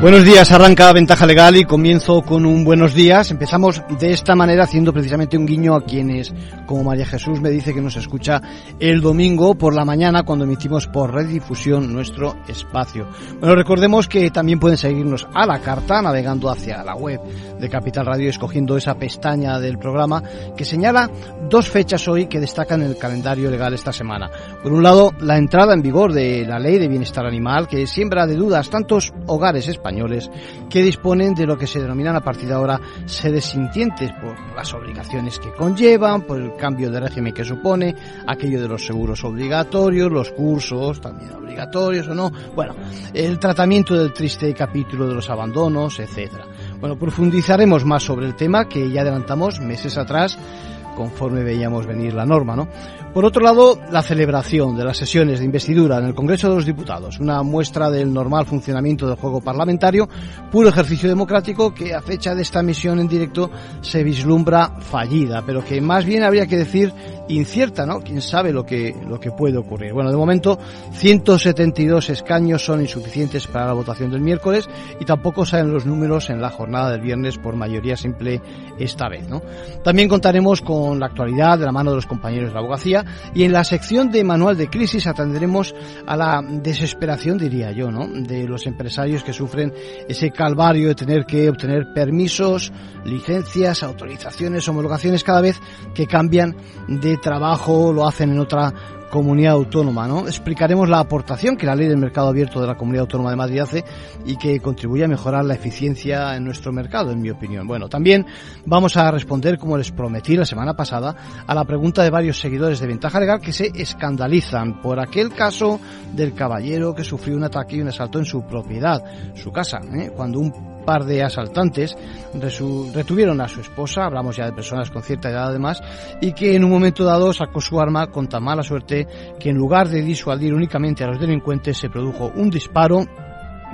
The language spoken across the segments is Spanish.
Buenos días, arranca Ventaja Legal y comienzo con un buenos días. Empezamos de esta manera haciendo precisamente un guiño a quienes, como María Jesús me dice que nos escucha el domingo por la mañana cuando emitimos por redifusión nuestro espacio. Bueno, recordemos que también pueden seguirnos a la carta navegando hacia la web de Capital Radio escogiendo esa pestaña del programa que señala dos fechas hoy que destacan el calendario legal esta semana. Por un lado, la entrada en vigor de la Ley de Bienestar Animal que siembra de dudas tantos hogares españoles españoles que disponen de lo que se denominan a partir de ahora sedes sintientes por las obligaciones que conllevan, por el cambio de régimen que supone, aquello de los seguros obligatorios, los cursos también obligatorios o no, bueno, el tratamiento del triste capítulo de los abandonos, etcétera. Bueno, profundizaremos más sobre el tema que ya adelantamos meses atrás conforme veíamos venir la norma, ¿no? Por otro lado, la celebración de las sesiones de investidura en el Congreso de los Diputados, una muestra del normal funcionamiento del juego parlamentario, puro ejercicio democrático que a fecha de esta misión en directo se vislumbra fallida, pero que más bien habría que decir incierta, ¿no? Quién sabe lo que, lo que puede ocurrir. Bueno, de momento, 172 escaños son insuficientes para la votación del miércoles y tampoco salen los números en la jornada del viernes por mayoría simple esta vez, ¿no? También contaremos con la actualidad de la mano de los compañeros de la abogacía y en la sección de manual de crisis atenderemos a la desesperación, diría yo, ¿no? De los empresarios que sufren ese calvario de tener que obtener permisos, licencias, autorizaciones, homologaciones cada vez que cambian de trabajo, lo hacen en otra comunidad autónoma, ¿no? Explicaremos la aportación que la ley del mercado abierto de la comunidad autónoma de Madrid hace y que contribuye a mejorar la eficiencia en nuestro mercado, en mi opinión. Bueno, también vamos a responder, como les prometí la semana pasada, a la pregunta de varios seguidores de Ventaja Legal que se escandalizan por aquel caso del caballero que sufrió un ataque y un asalto en su propiedad, su casa, ¿eh? cuando un par de asaltantes retuvieron a su esposa, hablamos ya de personas con cierta edad además, y que en un momento dado sacó su arma con tan mala suerte que en lugar de disuadir únicamente a los delincuentes se produjo un disparo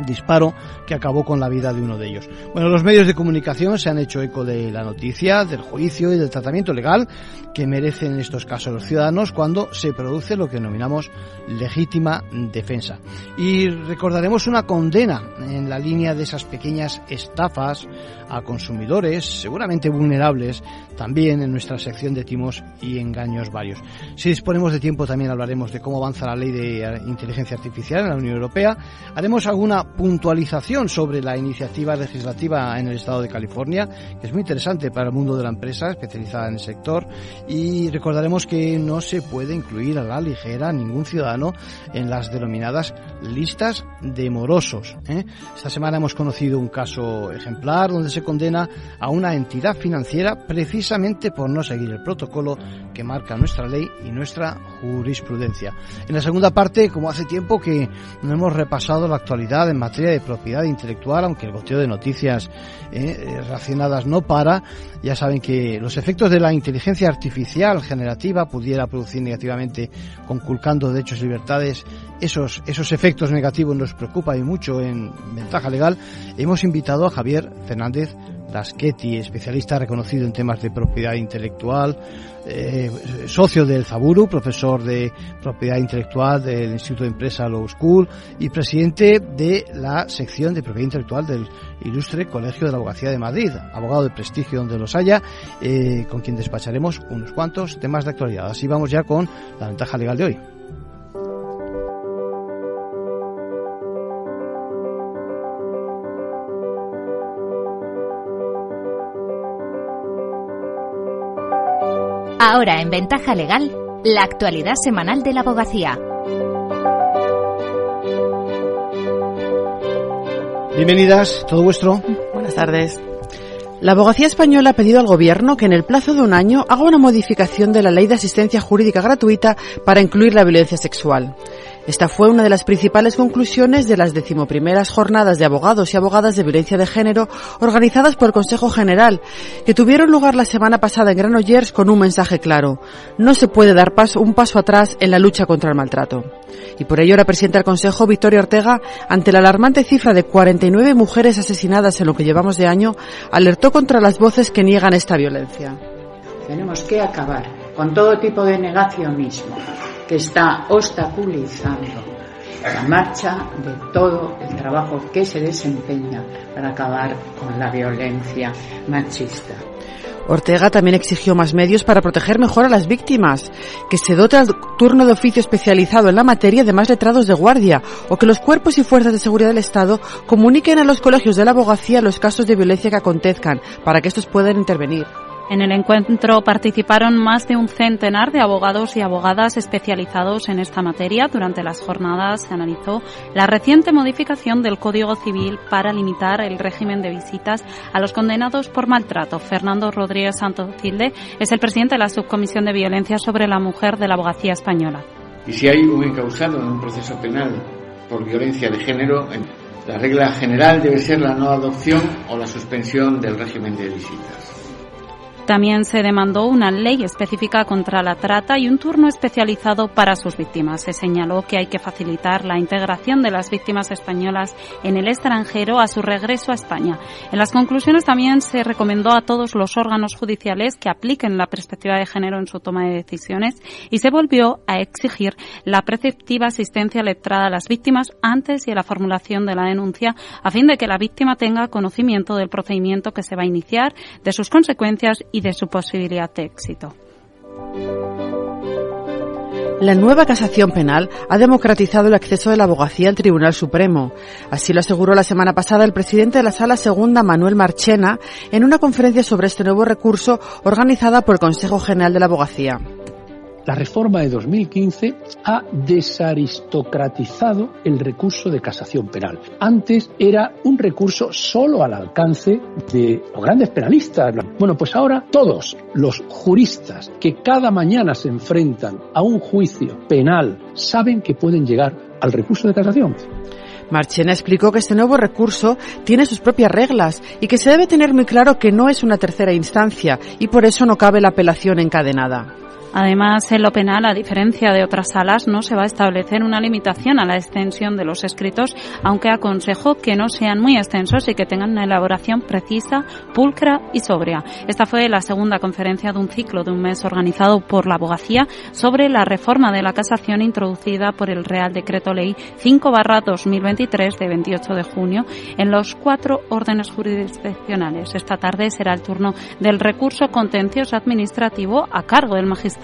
disparo que acabó con la vida de uno de ellos. Bueno, los medios de comunicación se han hecho eco de la noticia, del juicio y del tratamiento legal que merecen en estos casos los ciudadanos cuando se produce lo que denominamos legítima defensa. Y recordaremos una condena en la línea de esas pequeñas estafas a consumidores, seguramente vulnerables, también en nuestra sección de timos y engaños varios. Si disponemos de tiempo también hablaremos de cómo avanza la ley de inteligencia artificial en la Unión Europea. Haremos alguna puntualización sobre la iniciativa legislativa en el estado de California, que es muy interesante para el mundo de la empresa especializada en el sector, y recordaremos que no se puede incluir a la ligera ningún ciudadano en las denominadas listas de morosos. ¿eh? Esta semana hemos conocido un caso ejemplar donde se condena a una entidad financiera precisamente por no seguir el protocolo que marca nuestra ley y nuestra jurisprudencia. En la segunda parte, como hace tiempo que no hemos repasado la actualidad en materia de propiedad intelectual, aunque el goteo de noticias eh, relacionadas no para. Ya saben que los efectos de la inteligencia artificial generativa pudiera producir negativamente, conculcando derechos y libertades, esos, esos efectos negativos nos preocupa y mucho en ventaja legal. Hemos invitado a Javier Fernández Laschetti, especialista reconocido en temas de propiedad intelectual, eh, socio del Zaburu, profesor de propiedad intelectual del Instituto de Empresa Law School y presidente de la sección de propiedad intelectual del Ilustre Colegio de la Abogacía de Madrid, abogado de prestigio donde los haya, eh, con quien despacharemos unos cuantos temas de actualidad. Así vamos ya con la ventaja legal de hoy. Ahora en Ventaja Legal, la actualidad semanal de la abogacía. Bienvenidas, todo vuestro. Buenas tardes. La abogacía española ha pedido al Gobierno que en el plazo de un año haga una modificación de la Ley de Asistencia Jurídica Gratuita para incluir la violencia sexual. Esta fue una de las principales conclusiones de las decimoprimeras jornadas de abogados y abogadas de violencia de género organizadas por el Consejo General, que tuvieron lugar la semana pasada en Granollers con un mensaje claro. No se puede dar paso, un paso atrás en la lucha contra el maltrato. Y por ello la presidenta del Consejo, Victoria Ortega, ante la alarmante cifra de 49 mujeres asesinadas en lo que llevamos de año, alertó contra las voces que niegan esta violencia. Tenemos que acabar con todo tipo de negacionismo que está obstaculizando la marcha de todo el trabajo que se desempeña para acabar con la violencia machista. Ortega también exigió más medios para proteger mejor a las víctimas, que se dote al turno de oficio especializado en la materia de más letrados de guardia, o que los cuerpos y fuerzas de seguridad del Estado comuniquen a los colegios de la abogacía los casos de violencia que acontezcan, para que estos puedan intervenir. En el encuentro participaron más de un centenar de abogados y abogadas especializados en esta materia. Durante las jornadas se analizó la reciente modificación del Código Civil para limitar el régimen de visitas a los condenados por maltrato. Fernando Rodríguez Santos Tilde es el presidente de la Subcomisión de Violencia sobre la Mujer de la Abogacía Española. Y si hay un encausado en un proceso penal por violencia de género, la regla general debe ser la no adopción o la suspensión del régimen de visitas. También se demandó una ley específica contra la trata y un turno especializado para sus víctimas. Se señaló que hay que facilitar la integración de las víctimas españolas en el extranjero a su regreso a España. En las conclusiones también se recomendó a todos los órganos judiciales que apliquen la perspectiva de género en su toma de decisiones y se volvió a exigir la preceptiva asistencia letrada a las víctimas antes y en la formulación de la denuncia a fin de que la víctima tenga conocimiento del procedimiento que se va a iniciar, de sus consecuencias y de su posibilidad de éxito. La nueva casación penal ha democratizado el acceso de la abogacía al Tribunal Supremo. Así lo aseguró la semana pasada el presidente de la Sala Segunda, Manuel Marchena, en una conferencia sobre este nuevo recurso organizada por el Consejo General de la Abogacía. La reforma de 2015 ha desaristocratizado el recurso de casación penal. Antes era un recurso solo al alcance de los grandes penalistas. Bueno, pues ahora todos los juristas que cada mañana se enfrentan a un juicio penal saben que pueden llegar al recurso de casación. Marchena explicó que este nuevo recurso tiene sus propias reglas y que se debe tener muy claro que no es una tercera instancia y por eso no cabe la apelación encadenada. Además, en lo penal, a diferencia de otras salas, no se va a establecer una limitación a la extensión de los escritos, aunque aconsejo que no sean muy extensos y que tengan una elaboración precisa, pulcra y sobria. Esta fue la segunda conferencia de un ciclo de un mes organizado por la abogacía sobre la reforma de la casación introducida por el Real Decreto Ley 5-2023 de 28 de junio en los cuatro órdenes jurisdiccionales. Esta tarde será el turno del recurso contencioso administrativo a cargo del magistrado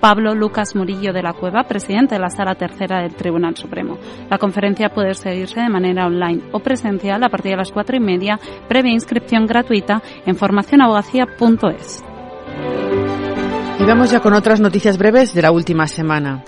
Pablo Lucas Murillo de la Cueva, presidente de la Sala Tercera del Tribunal Supremo. La conferencia puede seguirse de manera online o presencial a partir de las cuatro y media, previa inscripción gratuita en formacionabogacía.es. Y vamos ya con otras noticias breves de la última semana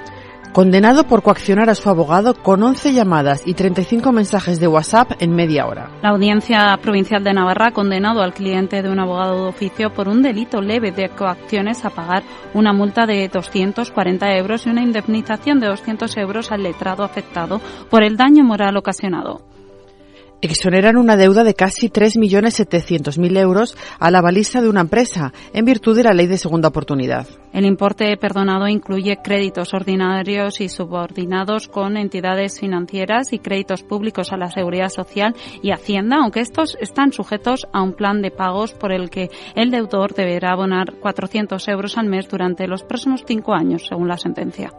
condenado por coaccionar a su abogado con 11 llamadas y 35 mensajes de WhatsApp en media hora. La Audiencia Provincial de Navarra ha condenado al cliente de un abogado de oficio por un delito leve de coacciones a pagar una multa de 240 euros y una indemnización de 200 euros al letrado afectado por el daño moral ocasionado exoneran una deuda de casi 3.700.000 euros a la balista de una empresa en virtud de la ley de segunda oportunidad. El importe perdonado incluye créditos ordinarios y subordinados con entidades financieras y créditos públicos a la Seguridad Social y Hacienda, aunque estos están sujetos a un plan de pagos por el que el deudor deberá abonar 400 euros al mes durante los próximos cinco años, según la sentencia.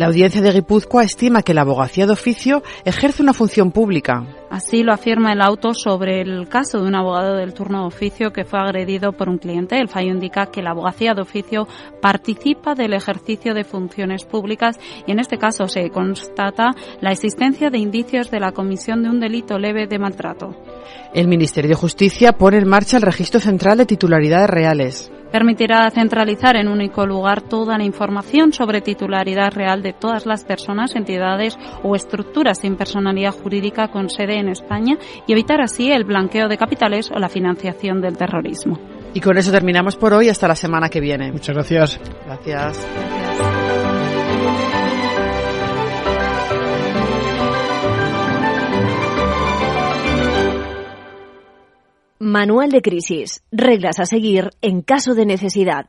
La audiencia de Guipúzcoa estima que la abogacía de oficio ejerce una función pública. Así lo afirma el auto sobre el caso de un abogado del turno de oficio que fue agredido por un cliente. El fallo indica que la abogacía de oficio participa del ejercicio de funciones públicas y en este caso se constata la existencia de indicios de la comisión de un delito leve de maltrato. El Ministerio de Justicia pone en marcha el Registro Central de Titularidades Reales. Permitirá centralizar en un único lugar toda la información sobre titularidad real de todas las personas, entidades o estructuras sin personalidad jurídica con sede en España y evitar así el blanqueo de capitales o la financiación del terrorismo. Y con eso terminamos por hoy hasta la semana que viene. Muchas gracias. Gracias. Manual de crisis. Reglas a seguir en caso de necesidad.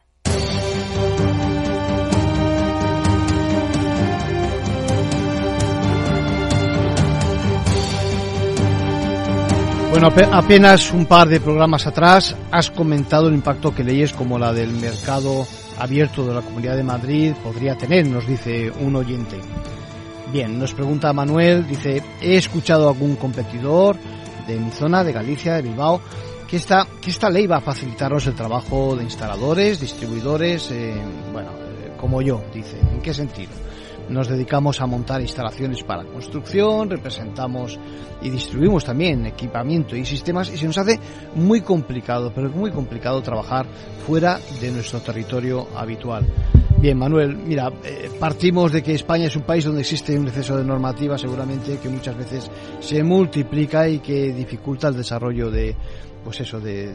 Bueno, apenas un par de programas atrás has comentado el impacto que leyes como la del mercado abierto de la Comunidad de Madrid podría tener, nos dice un oyente. Bien, nos pregunta Manuel, dice, he escuchado algún competidor de mi zona, de Galicia, de Bilbao, que esta, que esta ley va a facilitarnos el trabajo de instaladores, distribuidores, eh, bueno, eh, como yo, dice. ¿En qué sentido? Nos dedicamos a montar instalaciones para construcción, representamos y distribuimos también equipamiento y sistemas y se nos hace muy complicado, pero muy complicado trabajar fuera de nuestro territorio habitual. Bien, Manuel, mira, eh, partimos de que España es un país donde existe un exceso de normativa seguramente que muchas veces se multiplica y que dificulta el desarrollo de, pues eso, de,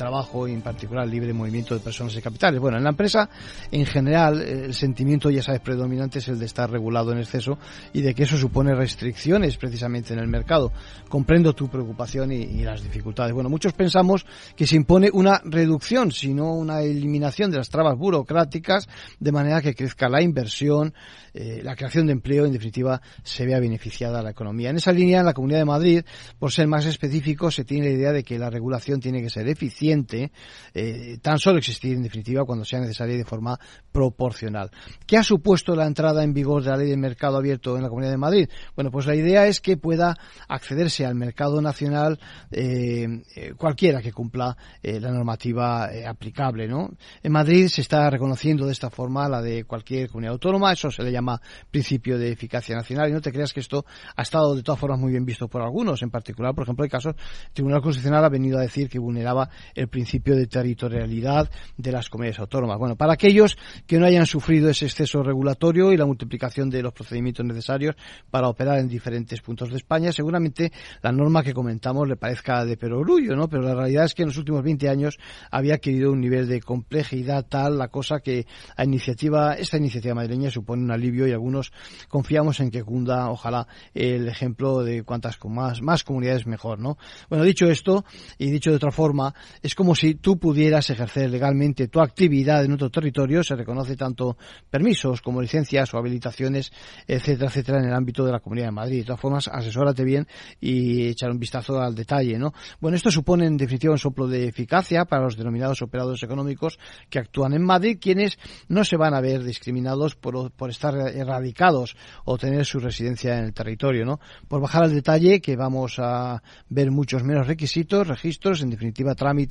trabajo y en particular libre movimiento de personas y capitales. Bueno, en la empresa en general el sentimiento, ya sabes, predominante es el de estar regulado en exceso y de que eso supone restricciones precisamente en el mercado. Comprendo tu preocupación y, y las dificultades. Bueno, muchos pensamos que se impone una reducción, sino una eliminación de las trabas burocráticas de manera que crezca la inversión, eh, la creación de empleo, en definitiva, se vea beneficiada la economía. En esa línea, en la Comunidad de Madrid, por ser más específico, se tiene la idea de que la regulación tiene que ser eficiente, eh, tan solo existir, en definitiva, cuando sea necesaria de forma proporcional. ¿Qué ha supuesto la entrada en vigor de la ley del mercado abierto en la Comunidad de Madrid? Bueno, pues la idea es que pueda accederse al mercado nacional eh, cualquiera que cumpla la normativa aplicable, ¿no? En Madrid se está reconociendo de esta forma la de cualquier comunidad autónoma, eso se le llama principio de eficacia nacional y no te creas que esto ha estado de todas formas muy bien visto por algunos. En particular, por ejemplo, hay casos, el Tribunal Constitucional ha venido a decir que vulneraba principio de territorialidad de las comunidades autónomas. Bueno, para aquellos que no hayan sufrido ese exceso regulatorio y la multiplicación de los procedimientos necesarios para operar en diferentes puntos de España, seguramente la norma que comentamos le parezca de perogrullo, ¿no? Pero la realidad es que en los últimos 20 años había adquirido un nivel de complejidad tal la cosa que a iniciativa, esta iniciativa madrileña supone una y algunos confiamos en que cunda, ojalá, el ejemplo de cuantas más, más comunidades mejor, ¿no? Bueno, dicho esto, y dicho de otra forma, es como si tú pudieras ejercer legalmente tu actividad en otro territorio, se reconoce tanto permisos como licencias o habilitaciones, etcétera, etcétera, en el ámbito de la Comunidad de Madrid. De todas formas, asesórate bien y echar un vistazo al detalle, ¿no? Bueno, esto supone en definitiva un soplo de eficacia para los denominados operadores económicos que actúan en Madrid, quienes no se van a ver discriminados por, por estar erradicados o tener su residencia en el territorio, ¿no? Por bajar al detalle, que vamos a ver muchos menos requisitos, registros, en definitiva trámites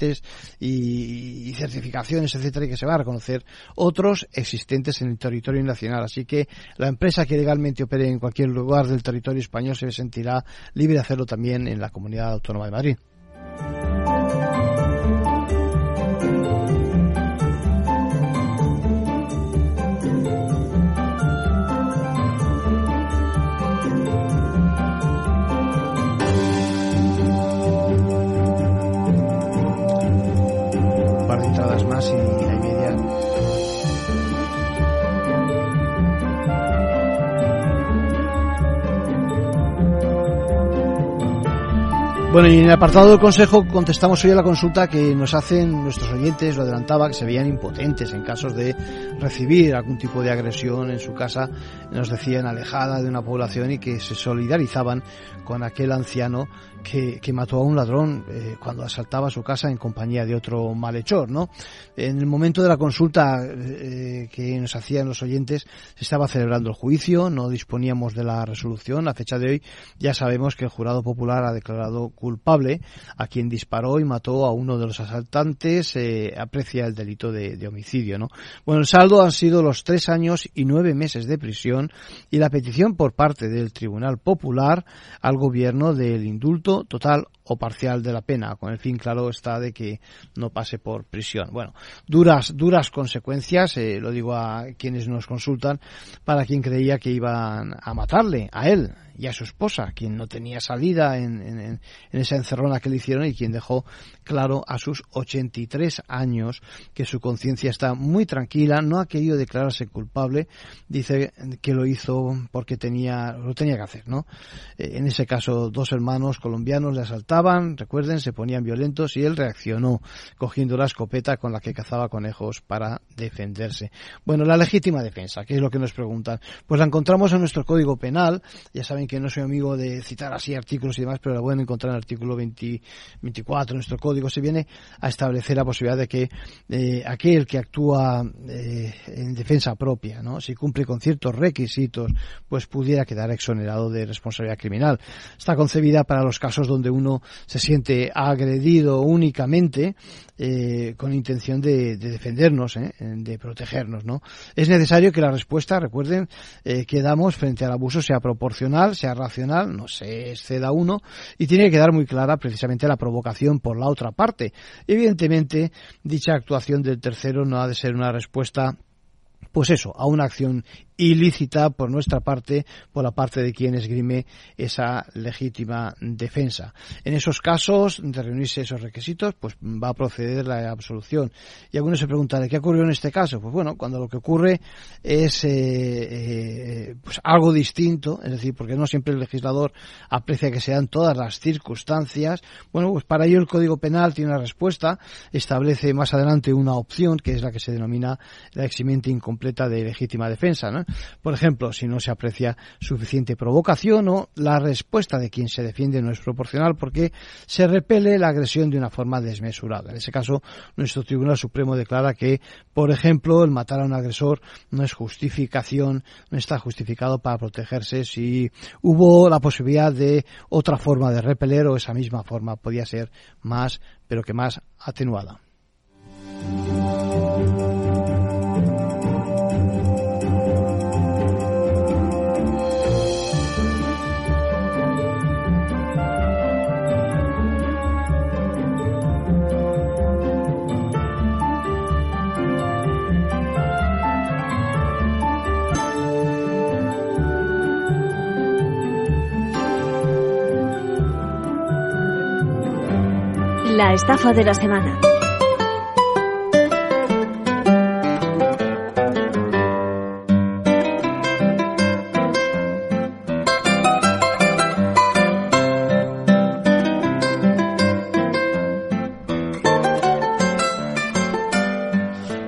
y, certificaciones, etcétera, y que se va a reconocer otros existentes en el territorio nacional. Así que la empresa que legalmente opere en cualquier lugar del territorio español se sentirá libre de hacerlo también en la comunidad autónoma de Madrid. Bueno, y en el apartado del consejo contestamos hoy a la consulta que nos hacen nuestros oyentes, lo adelantaba, que se veían impotentes en casos de recibir algún tipo de agresión en su casa, nos decían alejada de una población y que se solidarizaban con aquel anciano que, que mató a un ladrón eh, cuando asaltaba su casa en compañía de otro malhechor, ¿no? En el momento de la consulta eh, que nos hacían los oyentes se estaba celebrando el juicio, no disponíamos de la resolución. A fecha de hoy ya sabemos que el jurado popular ha declarado culpable a quien disparó y mató a uno de los asaltantes, eh, aprecia el delito de, homicidio, ¿no? Bueno, el saldo han sido los tres años y nueve meses de prisión y la petición por parte del Tribunal Popular al gobierno del indulto total o parcial de la pena, con el fin claro está de que no pase por prisión. Bueno, duras, duras consecuencias, eh, lo digo a quienes nos consultan, para quien creía que iban a matarle, a él, y a su esposa, quien no tenía salida en, en, en, esa encerrona que le hicieron y quien dejó claro a sus 83 años que su conciencia está muy tranquila, no ha querido declararse culpable, dice que lo hizo porque tenía, lo tenía que hacer, ¿no? Eh, en ese caso, dos hermanos colombianos le asaltaron atacaban, recuerden, se ponían violentos y él reaccionó cogiendo la escopeta con la que cazaba conejos para defenderse. Bueno, la legítima defensa, que es lo que nos preguntan. Pues la encontramos en nuestro Código Penal. Ya saben que no soy amigo de citar así artículos y demás, pero la pueden encontrar en el artículo 24 de nuestro Código. Se viene a establecer la posibilidad de que eh, aquel que actúa eh, en defensa propia, si cumple con ciertos requisitos, pues pudiera quedar exonerado de responsabilidad criminal. Está concebida para los casos donde uno se siente agredido únicamente eh, con intención de, defendernos, de protegernos. ¿no? Es necesario que la respuesta, recuerden, que damos frente al abuso sea proporcional, sea racional, no se exceda uno, y tiene que quedar muy clara precisamente la provocación por la otra parte. Evidentemente, dicha actuación del tercero no ha de ser una respuesta pues eso, a una acción ilícita por nuestra parte, por la parte de quien esgrime esa legítima defensa. En esos casos, de reunirse esos requisitos, pues va a proceder la absolución. Y algunos se preguntan, ¿qué ocurrió en este caso? Pues bueno, cuando lo que ocurre es eh, eh, pues algo distinto, es decir, porque no siempre el legislador aprecia que sean todas las circunstancias, bueno, pues para ello el Código Penal tiene una respuesta, establece más adelante una opción, que es la que se denomina la eximente incompleta de legítima defensa, ¿no? Por ejemplo, si no se aprecia suficiente provocación o la respuesta de quien se defiende no es proporcional porque se repele la agresión de una forma desmesurada. En ese caso, nuestro Tribunal Supremo declara que, por ejemplo, el matar a un agresor no es justificación, no está justificado para protegerse si hubo la posibilidad de otra forma de repeler o esa misma forma podía ser más, pero que más atenuada. La estafa de la semana.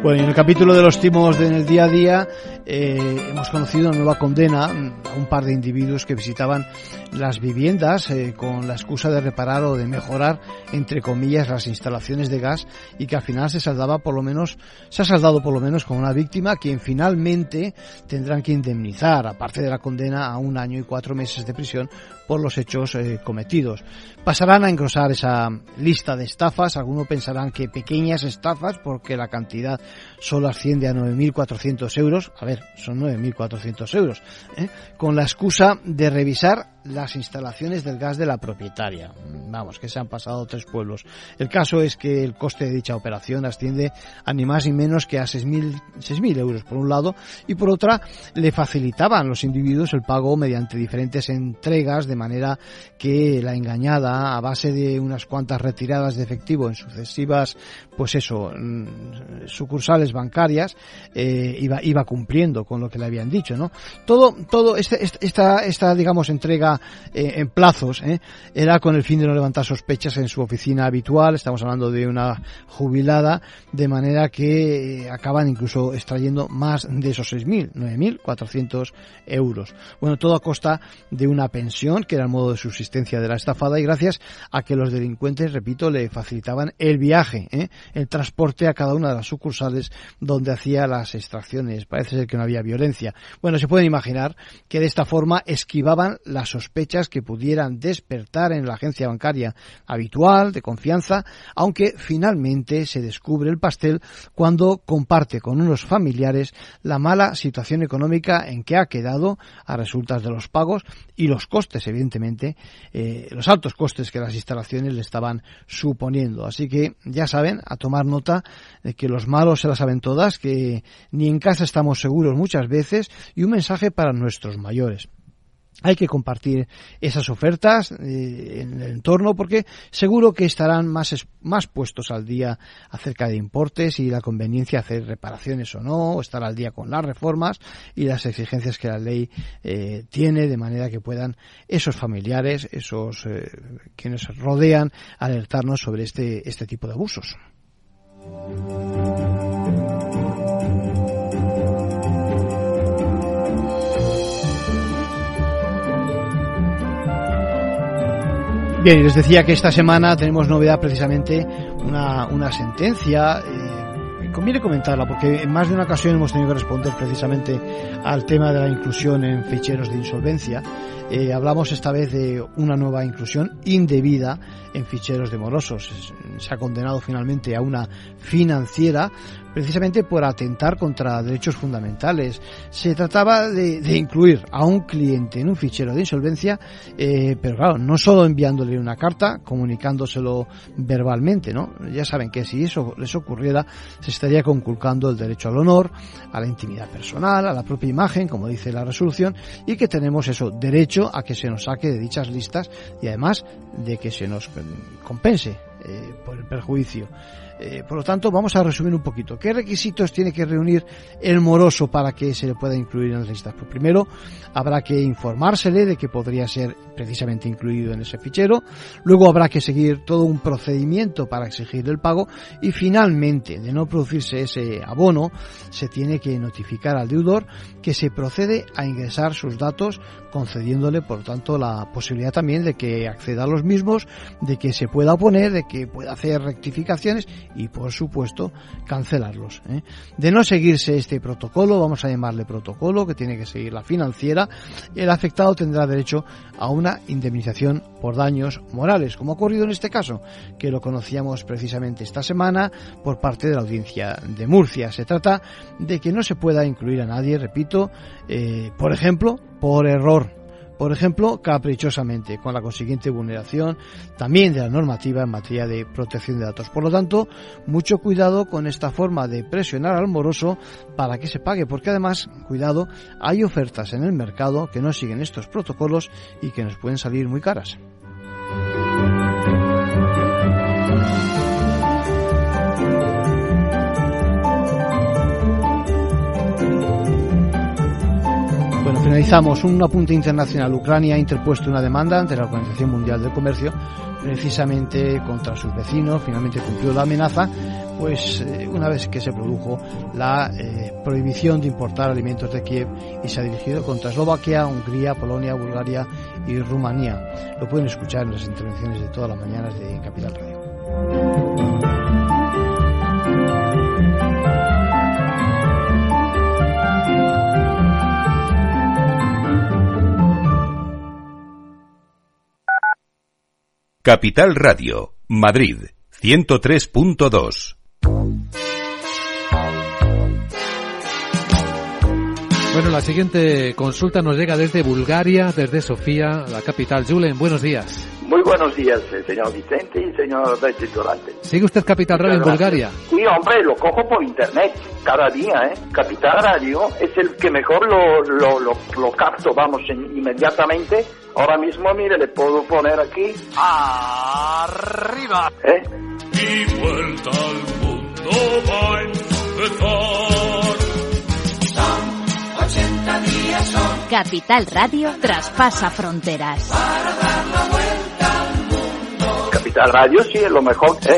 Bueno, y en el capítulo de los timos en el día a día eh, hemos conocido una nueva condena a un par de individuos que visitaban las viviendas eh, con la excusa de reparar o de mejorar, entre comillas, las instalaciones de gas y que al final se saldaba por lo menos, se ha saldado por lo menos con una víctima quien finalmente tendrán que indemnizar, aparte de la condena, a un año y cuatro meses de prisión por los hechos eh, cometidos. Pasarán a engrosar esa lista de estafas, algunos pensarán que pequeñas estafas porque la cantidad solo asciende a 9.400 euros, a ver, son 9.400 euros, ¿eh? con la excusa de revisar las instalaciones del gas de la propietaria. Vamos, que se han pasado tres pueblos. El caso es que el coste de dicha operación asciende a ni más ni menos que a 6.000 euros por un lado y por otra le facilitaban los individuos el pago mediante diferentes entregas de manera que la engañada a base de unas cuantas retiradas de efectivo en sucesivas pues eso mm, sucursales bancarias eh, iba, iba cumpliendo con lo que le habían dicho, ¿no? Todo, todo este, este esta, esta digamos entrega eh, en plazos, ¿eh? era con el fin de no levantar sospechas en su oficina habitual, estamos hablando de una jubilada, de manera que eh, acaban incluso extrayendo más de esos 6.000, 9.400 euros. Bueno, todo a costa de una pensión, que era el modo de subsistencia de la estafada, y gracias a que los delincuentes, repito, le facilitaban el viaje, el transporte a cada una de las sucursales donde hacía las extracciones. Parece ser que no había violencia. Bueno, se pueden imaginar que de esta forma esquivaban las sospechas que pudieran despertar en la agencia bancaria habitual, de confianza, aunque finalmente se descubre el pastel cuando comparte con unos familiares la mala situación económica en que ha quedado a resultas de los pagos y los costes, evidentemente, eh, los altos costes que las instalaciones le estaban suponiendo. Así que ya saben, a tomar nota de que los malos se las saben todas, que ni en casa estamos seguros muchas veces y un mensaje para nuestros mayores. Hay que compartir esas ofertas eh, en el entorno porque seguro que estarán más, más puestos al día acerca de importes y la conveniencia de hacer reparaciones o no, o estar al día con las reformas y las exigencias que la ley eh, tiene de manera que puedan esos familiares, esos eh, quienes rodean, alertarnos sobre este, este tipo de abusos. Bien, les decía que esta semana tenemos novedad precisamente una, una sentencia. Eh, conviene comentarla porque en más de una ocasión hemos tenido que responder precisamente al tema de la inclusión en ficheros de insolvencia. Eh, hablamos esta vez de una nueva inclusión indebida en ficheros de morosos. Se ha condenado finalmente a una financiera precisamente por atentar contra derechos fundamentales. Se trataba de, incluir a un cliente en un fichero de insolvencia, eh, pero claro, no solo enviándole una carta, comunicándoselo verbalmente, ¿no? Ya saben que si eso les ocurriera, se estaría conculcando el derecho al honor, a la intimidad personal, a la propia imagen, como dice la resolución, y que tenemos eso, derecho a que se nos saque de dichas listas y además de que se nos compense eh, por el perjuicio. Eh, por lo tanto, vamos a resumir un poquito. ¿Qué requisitos tiene que reunir el moroso para que se le pueda incluir en las listas? Pues primero, habrá que informársele de que podría ser precisamente incluido en ese fichero. Luego habrá que seguir todo un procedimiento para exigir el pago. Y finalmente, de no producirse ese abono, se tiene que notificar al deudor que se procede a ingresar sus datos, concediéndole, por tanto, la posibilidad también de que acceda a los mismos, de que se pueda oponer, de que pueda hacer rectificaciones y por supuesto cancelarlos. ¿eh? De no seguirse este protocolo, vamos a llamarle protocolo, que tiene que seguir la financiera, el afectado tendrá derecho a una indemnización por daños morales, como ha ocurrido en este caso, que lo conocíamos precisamente esta semana por parte de la audiencia de Murcia. Se trata de que no se pueda incluir a nadie, repito, eh, por ejemplo, por error por ejemplo, caprichosamente, con la consiguiente vulneración también de la normativa en materia de protección de datos. Por lo tanto, mucho cuidado con esta forma de presionar al moroso para que se pague, porque además, cuidado, hay ofertas en el mercado que no siguen estos protocolos y que nos pueden salir muy caras. Finalizamos un apunte internacional. Ucrania ha interpuesto una demanda ante la Organización Mundial del Comercio precisamente contra sus vecinos. Finalmente cumplió la amenaza, pues eh, una vez que se produjo la eh, prohibición de importar alimentos de Kiev y se ha dirigido contra Eslovaquia, Hungría, Polonia, Bulgaria y Rumanía. Lo pueden escuchar en las intervenciones de todas las mañanas de Capital Radio. Capital Radio, Madrid, 103.2. Bueno, la siguiente consulta nos llega desde Bulgaria, desde Sofía, la capital. Julen, buenos días. Muy buenos días, eh, señor Vicente y señor Durante. ¿Sigue usted Capital Radio en Bulgaria? Sí, hombre, lo cojo por internet cada día, ¿eh? Capital Radio es el que mejor lo, lo, lo, capto, vamos, inmediatamente. Ahora mismo, mire, le puedo poner aquí. ¡Arriba! ¿Eh? Y vuelta al mundo va a empezar. Son 80 días, son. Capital Radio traspasa fronteras. Para dar la vuelta Capital Radio sí es lo mejor, ¿eh?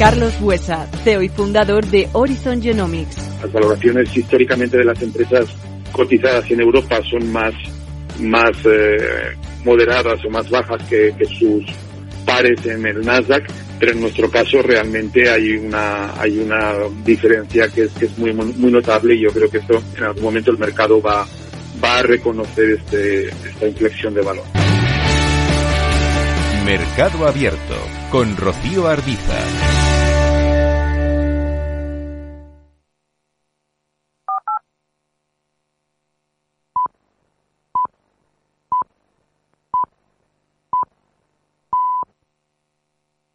Carlos Huesa, CEO y fundador de Horizon Genomics. Las valoraciones históricamente de las empresas cotizadas en Europa son más, más eh, moderadas o más bajas que, sus pares en el Nasdaq pero en nuestro caso realmente hay una hay una diferencia que es, que es muy muy notable y yo creo que esto en algún momento el mercado va va a reconocer este, esta inflexión de valor. Mercado Abierto con Rocío Arbiza.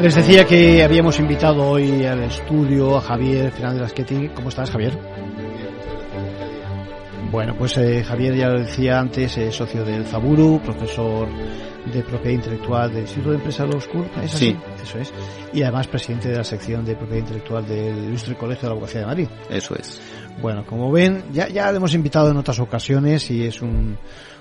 Les decía que habíamos invitado hoy al estudio a Javier Fernández Lasqueti. ¿Cómo estás, Javier? Bueno, pues eh, Javier ya lo decía antes, es socio del Zaburu, profesor de propiedad intelectual del Instituto de Empresa School, ¿es así? Sí. Eso es. Y además presidente de la sección de propiedad intelectual del Ilustre Colegio de la Abogacía de Madrid. Eso es. Bueno, como ven, ya, ya le hemos invitado en otras ocasiones y es un,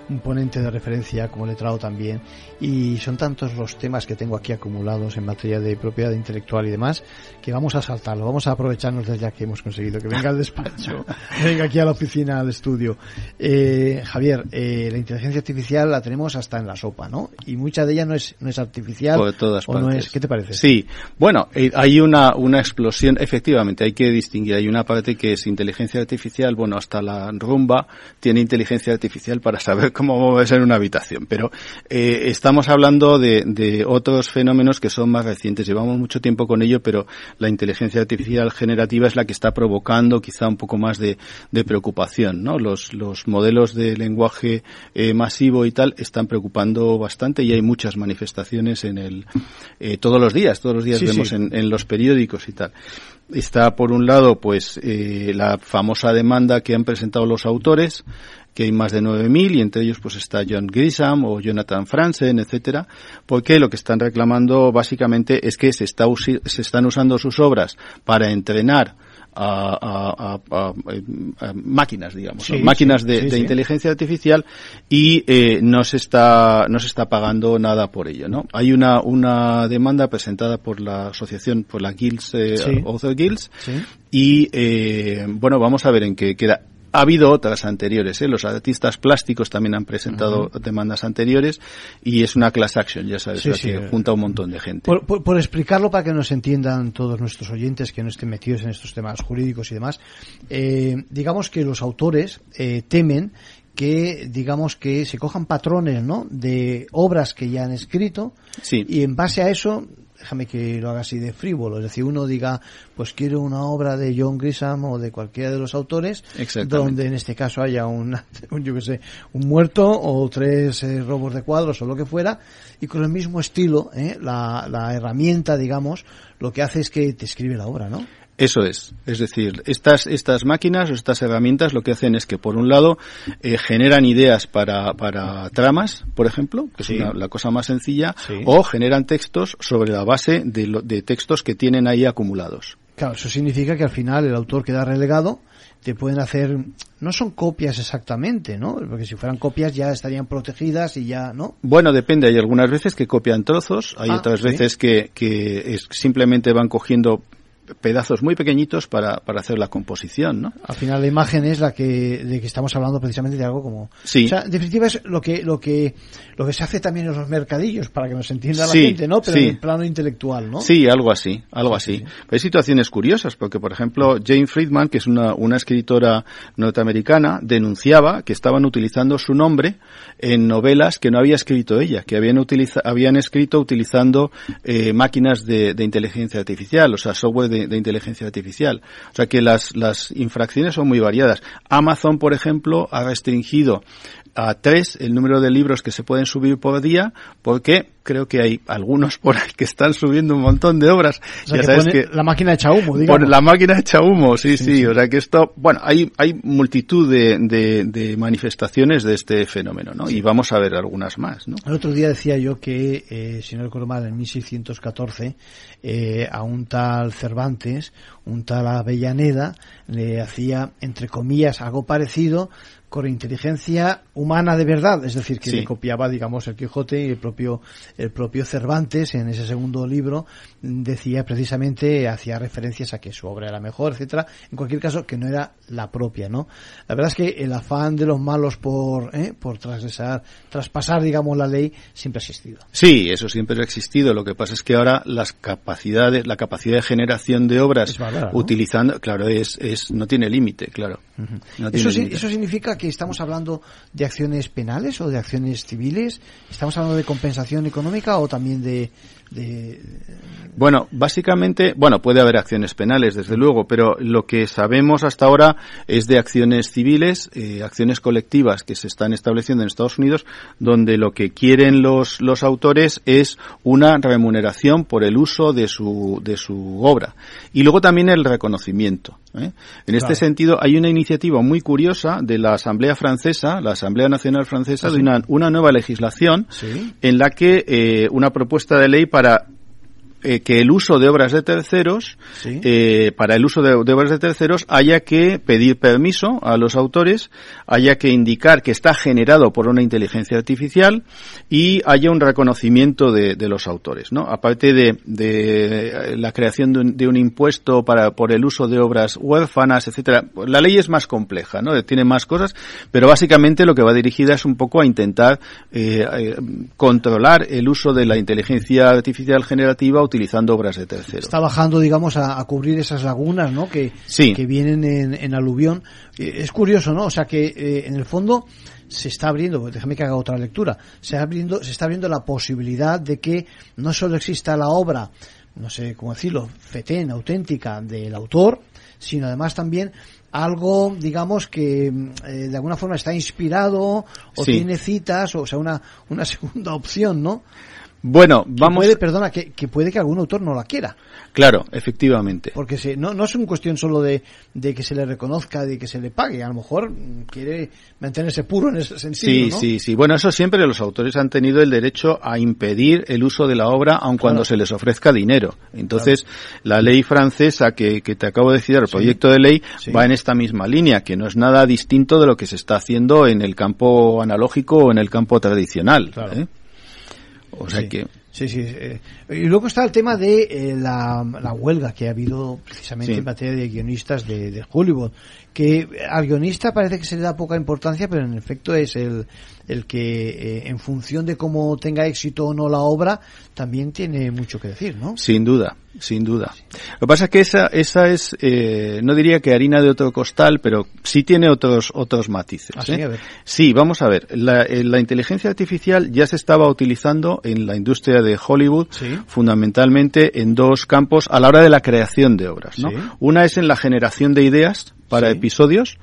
un ponente de referencia como letrado también. Y son tantos los temas que tengo aquí acumulados en materia de propiedad intelectual y demás que vamos a saltarlo. Vamos a aprovecharnos desde ya que hemos conseguido que venga al despacho, venga aquí a la oficina, al estudio. Eh, Javier, eh, la inteligencia artificial la tenemos hasta en la sopa, ¿no? Y mucha de ella no es, no es artificial. Por todas o no partes. es, ¿Qué te parece? Sí, bueno, eh, hay una, una explosión, efectivamente, hay que distinguir. Hay una parte que es inteligencia artificial, bueno, hasta la rumba tiene inteligencia artificial para saber cómo moverse en una habitación. Pero eh, estamos hablando de, de otros fenómenos que son más recientes. Llevamos mucho tiempo con ello, pero la inteligencia artificial generativa es la que está provocando quizá un poco más de, de preocupación, ¿no? Los, los modelos de lenguaje eh, masivo y tal están preocupando bastante y hay muchas manifestaciones en el, eh, todos los días, todos los días Sí, vemos sí. En, en los periódicos y tal. Está por un lado, pues, eh, la famosa demanda que han presentado los autores, que hay más de 9.000 y entre ellos pues está John Grisham o Jonathan Franzen, etcétera, porque lo que están reclamando básicamente es que se, está se están usando sus obras para entrenar a, a- a- a- a máquinas, digamos, máquinas sí, de, sí, de sí. inteligencia artificial y eh, no se está no se está pagando nada por ello, ¿no? Hay una una demanda presentada por la asociación por la Guilds eh. Author Guilds y eh, bueno vamos a ver en qué queda. Ha habido otras anteriores, ¿eh? los artistas plásticos también han presentado demandas anteriores y es una class action, ya sabes, Sí, sí. que junta un montón de gente. Por, por- por explicarlo para que nos entiendan todos nuestros oyentes que no estén metidos en estos temas jurídicos y demás, eh, digamos que los autores eh, temen que digamos que se cojan patrones ¿no? de obras que ya han escrito Sí. y en base a eso déjame que lo haga así de frívolo es decir uno diga pues quiero una obra de John Grisham o de cualquiera de los autores donde en este caso haya un, un, yo que sé un muerto o tres eh, robos de cuadros o lo que fuera y con el mismo estilo ¿eh? la, la herramienta digamos lo que hace es que te escribe la obra ¿no? Eso es. Es decir, estas, estas máquinas o estas herramientas lo que hacen es que, por un lado, eh, generan ideas para, para tramas, por ejemplo, que Sí. es una- la cosa más sencilla, Sí. o generan textos sobre la base de, lo- de textos que tienen ahí acumulados. Claro, eso significa que al final el autor queda relegado, te pueden hacer, no son copias exactamente, ¿no? Porque si fueran copias ya estarían protegidas y ya, ¿no? Bueno, depende. Hay algunas veces que copian trozos, hay Ah, otras sí. veces que, que es- simplemente van cogiendo pedazos muy pequeñitos para, para hacer la composición, ¿no? Al final la imagen es la que, de que estamos hablando precisamente de algo como, Sí. o sea, en definitiva es lo que, lo que, lo que se hace también en los mercadillos para que nos entienda Sí, la gente, ¿no? Pero sí. en el plano intelectual, ¿no? Sí, algo así, algo así. Hay situaciones curiosas, porque por ejemplo, Jane Friedman, que es una, una escritora norteamericana, denunciaba que estaban utilizando su nombre en novelas que no había escrito ella, que habían, utiliza, habían escrito utilizando eh, máquinas de, de inteligencia artificial, o sea, software de, de inteligencia artificial. O sea que las, las infracciones son muy variadas. Amazon, por ejemplo, ha restringido a tres el número de libros que se pueden subir por día, porque creo que hay algunos por ahí que están subiendo un montón de obras. O sea, ya que sabes que la máquina echa humo, digamos. por la máquina echa humo, sí, sí, O sea que esto, bueno, hay, hay multitud de, de, de manifestaciones de este fenómeno, ¿no? Y vamos a ver algunas más, ¿no? El otro día decía yo que, eh, si no recuerdo mal, en 1614, eh, a un tal Cervantes Cervantes, un tal Avellaneda, le hacía, entre comillas, algo parecido con inteligencia humana de verdad, es decir, que Sí. le copiaba, digamos, el Quijote y el propio, el propio Cervantes en ese segundo libro mm, decía precisamente, hacía referencias a que su obra era mejor, etcétera, en cualquier caso que no era la propia, ¿no? La verdad es que el afán de los malos por, ¿eh? por traspasar, digamos, la ley siempre ha existido. Sí, eso siempre ha existido. Lo que pasa es que ahora las capacidades, la capacidad de generación de obras utilizando, claro, es, es no tiene límite, claro. No tiene ¿Eso, sí-. ¿Eso significa estamos hablando de acciones penales o de acciones civiles? ¿Estamos hablando de compensación económica o también de... de- Bueno, básicamente, bueno, puede haber acciones penales, desde luego, pero lo que sabemos hasta ahora es de acciones civiles, eh, acciones colectivas que se están estableciendo en Estados Unidos, donde lo que quieren los, los autores es una remuneración por el uso de su, de su obra. Y luego también el reconocimiento. ¿eh? En este sentido, hay una iniciativa muy curiosa de la Asamblea Francesa, la Asamblea Nacional Francesa, de una, una nueva legislación Sí. en la que eh, una propuesta de ley para para eh, que el uso de obras de terceros, Sí. eh, para el uso de, de obras de terceros, haya que pedir permiso a los autores, haya que indicar que está generado por una inteligencia artificial y haya un reconocimiento de, de los autores, ¿no? Aparte de, de eh, la creación de un, de un impuesto para por el uso de obras huérfanas, etcétera. La ley es más compleja, ¿no? Tiene más cosas, pero básicamente lo que va dirigida es un poco a intentar eh, controlar el uso de la inteligencia artificial generativa utilizando obras de terceros. Está bajando, digamos, a, a cubrir esas lagunas, ¿no? Que, Sí. que vienen en, en aluvión. Eh, Es curioso, ¿no? O sea que, eh, en el fondo, se está abriendo, pues déjame que haga otra lectura, se, está abriendo, se está abriendo la posibilidad de que no solo exista la obra, no sé cómo decirlo, fetén, auténtica del autor, sino además también algo, digamos, que eh, de alguna forma está inspirado o Sí. tiene citas, o sea, una, una segunda opción, ¿no? Bueno, Que vamos. puede, perdona, que, que puede que algún autor no la quiera. Claro, efectivamente. Porque se, no, no es una cuestión solo de, de que se le reconozca, de que se le pague. A lo mejor quiere mantenerse puro en ese sentido. Sí, ¿no? sí, sí. Bueno, eso siempre los autores han tenido el derecho a impedir el uso de la obra aun cuando se les ofrezca dinero. Entonces, la ley francesa que, que te acabo de decir, el proyecto de ley, Sí. va en esta misma línea, que no es nada distinto de lo que se está haciendo en el campo analógico o en el campo tradicional. Claro. ¿eh? O sea Sí. que, Sí, sí. eh, y luego está el tema de eh, la, la huelga que ha habido precisamente Sí. en materia de guionistas de, de Hollywood. Que al guionista parece que se le da poca importancia, pero en efecto es el, el que, eh, en función de cómo tenga éxito o no la obra, también tiene mucho que decir, ¿no? Sin duda, sin duda. Lo que pasa es que esa, esa es, eh, no diría que harina de otro costal, pero sí tiene otros, otros matices. Ah, sí, ¿eh? a ver. Sí, vamos a ver. La, eh, la inteligencia artificial ya se estaba utilizando en la industria de Hollywood, Sí. fundamentalmente en dos campos a la hora de la creación de obras. ¿no? Sí. Una es en la generación de ideas para Sí. episodios,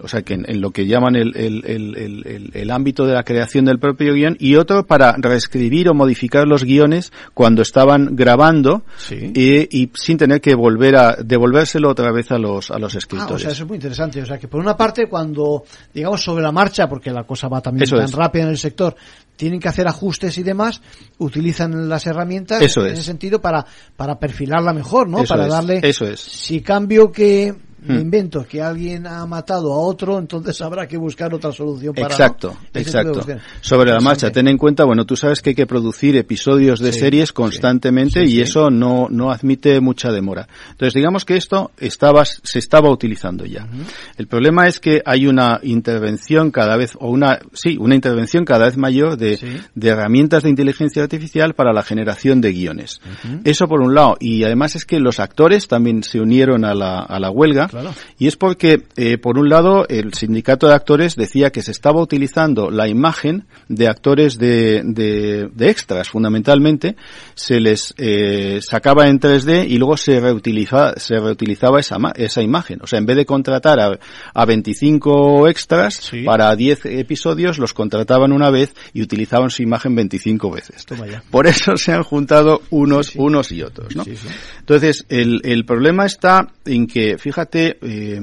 o sea que en, en lo que llaman el, el, el, el- ámbito de la creación del propio guion, y otro para reescribir o modificar los guiones cuando estaban grabando Sí. y, y sin tener que volver a devolvérselo otra vez a los a los Ah, escritores. o sea, eso es muy interesante. O sea, que por una parte, cuando, digamos, sobre la marcha, porque la cosa va también Eso tan es. rápida en el sector, tienen que hacer ajustes y demás, utilizan las herramientas Eso en es. ese sentido para, para perfilarla mejor, ¿no? Eso para es, darle, eso es. si cambio que me Hmm. invento que alguien ha matado a otro, entonces habrá que buscar otra solución para Exacto, exacto. Sobre la marcha, ten en cuenta, bueno, tú sabes que hay que producir episodios de Sí, series constantemente sí, y eso no, no admite mucha demora. Entonces, digamos que esto estaba, se estaba utilizando ya. El problema es que hay una intervención cada vez, o una, sí, una intervención cada vez mayor de, de herramientas de inteligencia artificial para la generación de guiones. Eso por un lado. Y además es que los actores también se unieron a la, a la huelga. Claro. Y es porque, eh, por un lado, el sindicato de actores decía que se estaba utilizando la imagen de actores de, de, de extras, fundamentalmente, se les eh, sacaba en 3D y luego se reutilizaba, se reutilizaba esa, esa imagen. O sea, en vez de contratar a, a 25 extras Sí. para 10 episodios, los contrataban una vez y utilizaban su imagen 25 veces. Por eso se han juntado unos, unos y otros, ¿no? Entonces, el, el problema está en que, fíjate, eh,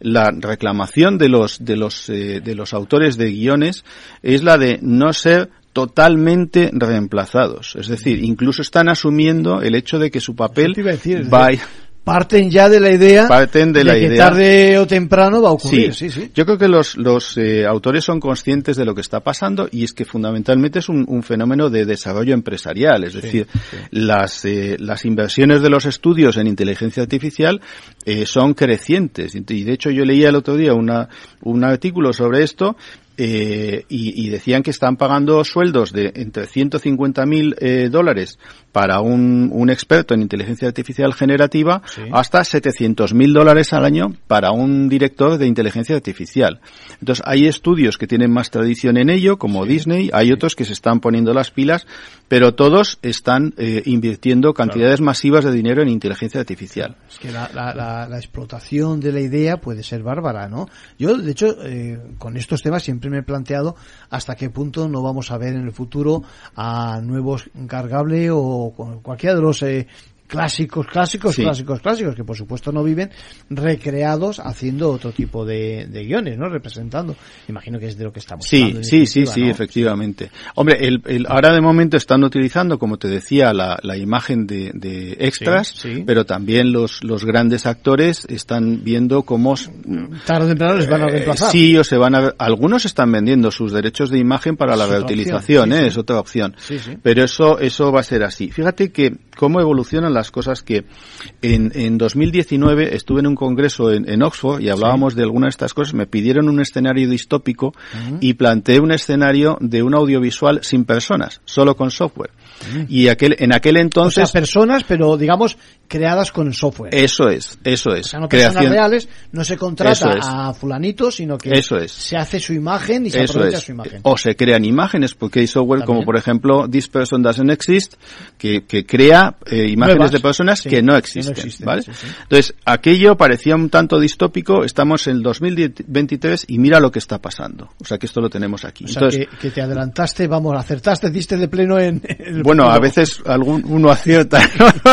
la reclamación de los, de los, eh, de los autores de guiones es la de no ser totalmente reemplazados. Es decir, incluso están asumiendo el hecho de que su papel decir, va, decir, parten ya de la idea parten de, la que idea tarde o temprano va a ocurrir. Sí, sí. Yo creo que los, los eh, autores son conscientes de lo que está pasando y es que fundamentalmente es un, un fenómeno de desarrollo empresarial. Es decir, las, eh, las inversiones de los estudios en inteligencia artificial eh, son crecientes. Y de hecho yo leía el otro día una, un artículo sobre esto eh, y, y, decían que están pagando sueldos de entre 150.000 mil eh, dólares para un, un, experto en inteligencia artificial generativa sí. hasta 700.000 mil dólares al año para un director de inteligencia artificial. Entonces hay estudios que tienen más tradición en ello, como sí. Disney, hay otros que se están poniendo las pilas, pero todos están eh, invirtiendo cantidades claro. masivas de dinero en inteligencia artificial. Es que la, la, la, la, explotación de la idea puede ser bárbara, ¿no? Yo, de hecho, eh, con estos temas siempre me he planteado hasta qué punto no vamos a ver en el futuro a nuevos cargable o cualquiera de los eh, clásicos, clásicos, sí. clásicos, clásicos, que por supuesto no viven, recreados haciendo otro tipo de, de, guiones, ¿no? Representando. Imagino que es de lo que estamos sí, hablando. Sí, sí, sí, ¿no? efectivamente. Hombre, el, el, ahora de momento están utilizando, como te decía, la, la imagen de, de extras, sí, sí. pero también los, los grandes actores están viendo cómo... Tarde o temprano les van a reemplazar. Eh, sí, o se van a... Algunos están vendiendo sus derechos de imagen para la reutilización, ¿eh? Es otra opción. Pero eso, eso va a ser así. Fíjate que cómo evolucionan las cosas que en, en 2019 estuve en un congreso en, en Oxford y hablábamos sí. de algunas de estas cosas, me pidieron un escenario distópico uh -huh. y planteé un escenario de un audiovisual sin personas, solo con software. Uh -huh. Y aquel, en aquel entonces... O sea, personas, pero digamos creadas con software. Eso es, eso es. O sea, no personas Creación... reales, no se contrata es. a fulanito, sino que eso es. se hace su imagen y se eso aprovecha es. su imagen. O se crean imágenes, porque hay software También. como por ejemplo This Person Doesn't Exist, que, que crea eh, imágenes De personas sí, que no existen, que no existen ¿vale? Sí, sí. Entonces, aquello parecía un tanto distópico, estamos en el 2023 y mira lo que está pasando. O sea, que esto lo tenemos aquí. O sea, Entonces, que, que, te adelantaste, vamos, acertaste, diste de pleno en... en bueno, a veces algún uno acierta,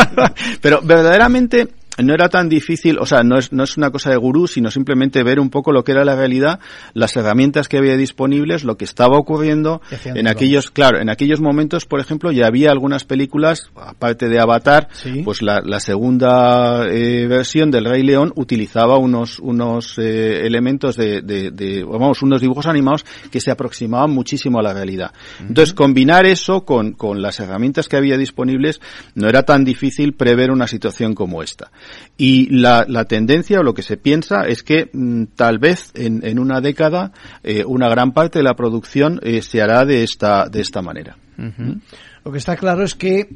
pero verdaderamente no era tan difícil, o sea, no es, no es una cosa de gurú, sino simplemente ver un poco lo que era la realidad, las herramientas que había disponibles, lo que estaba ocurriendo en aquellos, claro, en aquellos momentos, por ejemplo, ya había algunas películas, aparte de Avatar, ¿Sí? pues la, la segunda eh, versión del Rey León utilizaba unos, unos eh, elementos de, de, de, vamos, unos dibujos animados que se aproximaban muchísimo a la realidad. Uh -huh. Entonces, combinar eso con, con las herramientas que había disponibles no era tan difícil prever una situación como esta. Y la, la, tendencia o lo que se piensa es que mmm, tal vez en, en, una década eh, una gran parte de la producción eh, se hará de esta, de esta manera. Uh -huh. ¿Mm? Lo que está claro es que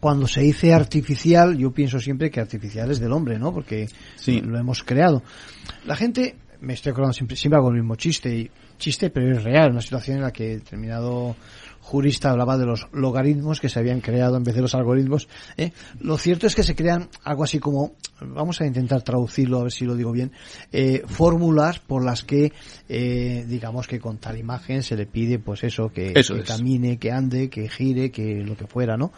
cuando se dice artificial, yo pienso siempre que artificial es del hombre, ¿no? Porque sí. lo hemos creado. La gente, me estoy acordando siempre, siempre hago el mismo chiste, y chiste, pero es real, una situación en la que determinado jurista hablaba de los logaritmos que se habían creado en vez de los algoritmos. ¿eh? Lo cierto es que se crean algo así como, vamos a intentar traducirlo a ver si lo digo bien, eh, fórmulas por las que, eh, digamos que con tal imagen se le pide, pues eso, que, eso que es. camine, que ande, que gire, que lo que fuera, ¿no?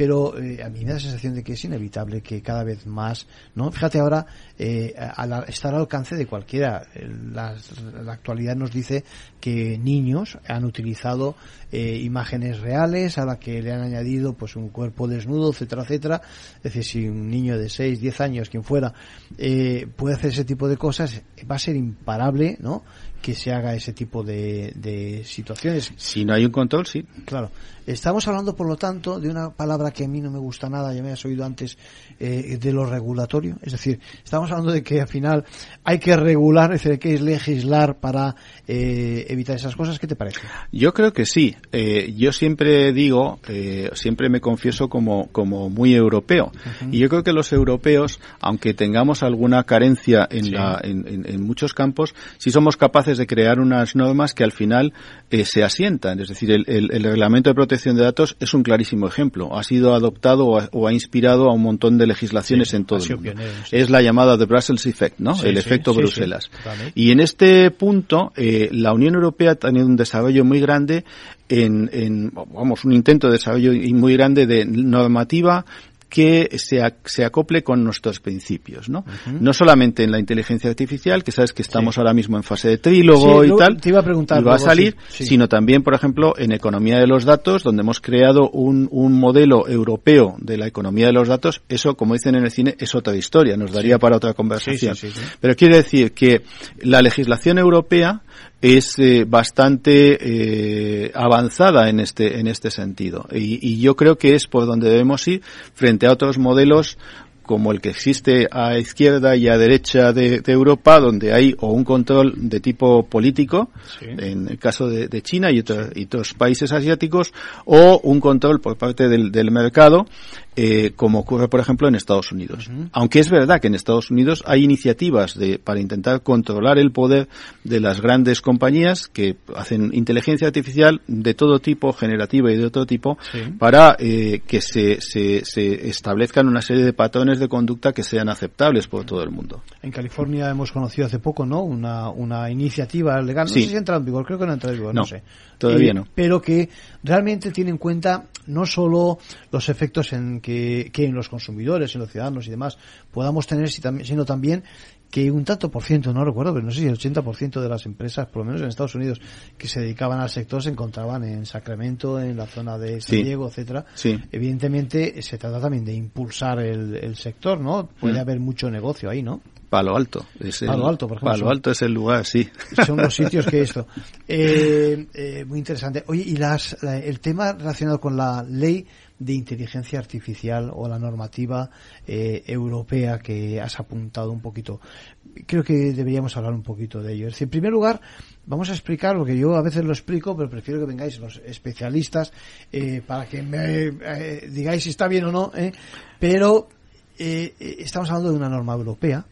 Pero eh, a mí me da la sensación de que es inevitable que cada vez más, ¿no? Fíjate ahora, eh, al estar al alcance de cualquiera, la, la actualidad nos dice que niños han utilizado eh, imágenes reales a la que le han añadido pues un cuerpo desnudo, etcétera, etcétera. Es decir, si un niño de 6, 10 años, quien fuera, eh, puede hacer ese tipo de cosas, va a ser imparable, ¿no? Que se haga ese tipo de, de situaciones. Si no hay un control, sí. Claro. Estamos hablando, por lo tanto, de una palabra que a mí no me gusta nada, ya me has oído antes, eh, de lo regulatorio. Es decir, estamos hablando de que al final hay que regular, es decir, hay que legislar para eh, evitar esas cosas. ¿Qué te parece? Yo creo que sí. Eh, yo siempre digo, eh, siempre me confieso como, como muy europeo. Uh -huh. Y yo creo que los europeos, aunque tengamos alguna carencia en, sí. la, en, en, en, muchos campos, si somos capaces de crear unas normas que al final eh, se asientan. Es decir, el, el, el reglamento de protección de datos es un clarísimo ejemplo. Ha sido adoptado o ha, o ha inspirado a un montón de legislaciones sí, en todo el mundo. Pionero, sí. Es la llamada The Brussels Effect, ¿no? Sí, el efecto Bruselas. Y en este punto, eh, la Unión Europea ha tenido un desarrollo muy grande en, en, vamos, un intento de desarrollo muy grande de normativa que se, ac- se acople con nuestros principios, ¿no? No solamente en la inteligencia artificial, que sabes que estamos ahora mismo en fase de trílogo Sí, y tal, te iba a preguntar y va a salir, sí, sí. sino también, por ejemplo, en economía de los datos, donde hemos creado un, un modelo europeo de la economía de los datos, eso, como dicen en el cine, es otra historia, nos daría para otra conversación. Sí, sí, sí, sí. Pero quiero decir que la legislación europea es eh, bastante eh, avanzada en este en este sentido. Y, y yo creo que es por donde debemos ir frente a otros modelos como el que existe a izquierda y a derecha de, de Europa, donde hay o un control de tipo político, en el caso de, de China y, otro- y otros países asiáticos, o un control por parte del, del mercado, eh, como ocurre, por ejemplo, en Estados Unidos. Aunque es verdad que en Estados Unidos hay iniciativas de, para intentar controlar el poder de las grandes compañías que hacen inteligencia artificial de todo tipo, generativa y de otro tipo, Sí. para eh, que se, se, se establezcan una serie de patrones de conducta que sean aceptables por todo el mundo. En California hemos conocido hace poco, ¿no? Una, una iniciativa legal. No Sí. sé si ha entrado en vigor, creo que no ha entrado en vigor, no, No, sé. todavía Eh, no. Pero que realmente tiene en cuenta no solo los efectos en que, que en los consumidores, en los ciudadanos y demás podamos tener, sino también que un tanto por ciento, no recuerdo, pero no sé si el 80% de las empresas, por lo menos en Estados Unidos, que se dedicaban al sector se encontraban en Sacramento, en la zona de San Sí. Diego, etcétera. Sí. Evidentemente se trata también de impulsar el, el sector, ¿no? Puede Mm. haber mucho negocio ahí, ¿no? Palo Alto. Es el- Palo Alto, por ejemplo, Palo son- Alto es el lugar, sí. son los sitios que esto. Eh, eh, muy interesante. Oye, y las, la- el tema relacionado con la ley de inteligencia artificial o la normativa eh, europea que has apuntado un poquito, creo que deberíamos hablar un poquito de ello. En primer lugar, vamos a explicar, porque yo a veces lo explico, pero prefiero que vengáis los especialistas eh, para que me eh, digáis si está bien o no, ¿eh? pero eh, eh, estamos hablando de una norma europea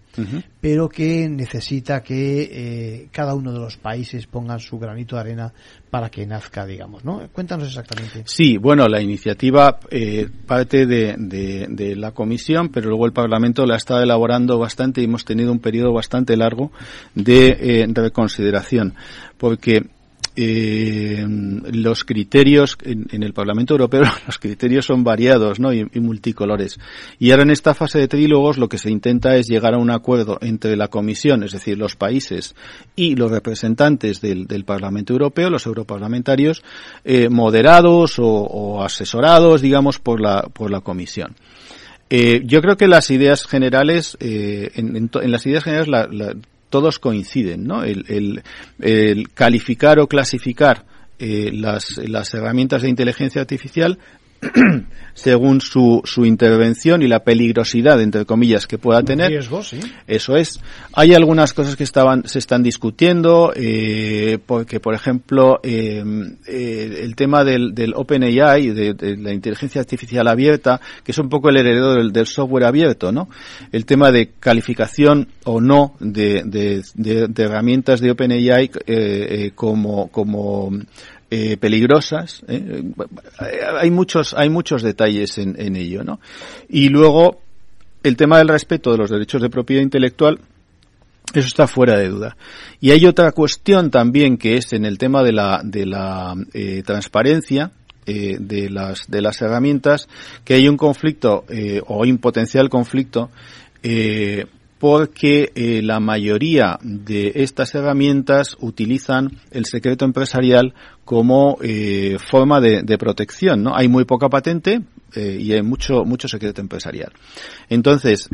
pero que necesita que eh, cada uno de los países pongan su granito de arena para que nazca, digamos, ¿no? Cuéntanos exactamente. Sí, bueno, la iniciativa eh, parte de, de- de la comisión, pero luego el Parlamento la está elaborando bastante y hemos tenido un periodo bastante largo de reconsideración, porque eh, los criterios en, en el Parlamento Europeo los criterios son variados ¿no? y, multicolores y ahora en esta fase de trílogos lo que se intenta es llegar a un acuerdo entre la Comisión es decir los países y los representantes del, Parlamento Europeo los europarlamentarios eh, moderados o, asesorados digamos por la por la Comisión eh, yo creo que las ideas generales, en, las ideas generales todos coinciden, ¿no? El, el- el calificar o clasificar eh, las, las herramientas de inteligencia artificial según su, su intervención y la peligrosidad, entre comillas, que pueda tener. Riesgo, sí. Eso es. Hay algunas cosas que estaban, se están discutiendo, eh, porque, por ejemplo, eh, eh, el tema del, del OpenAI, de, de la inteligencia artificial abierta, que es un poco el heredero del, del software abierto, ¿no? El tema de calificación o no de, de, de- de herramientas de OpenAI eh, eh, como, como eh, peligrosas. ¿eh? Hay muchos, hay muchos detalles en, en ello, ¿no? Y luego, el tema del respeto de los derechos de propiedad intelectual, eso está fuera de duda. Y hay otra cuestión también que es en el tema de la, de la eh, transparencia eh, de las de las herramientas, que hay un conflicto eh, o hay un potencial conflicto porque eh, la mayoría de estas herramientas utilizan el secreto empresarial como eh, forma de, de protección, ¿no? Hay muy poca patente eh, y hay mucho mucho secreto empresarial. Entonces,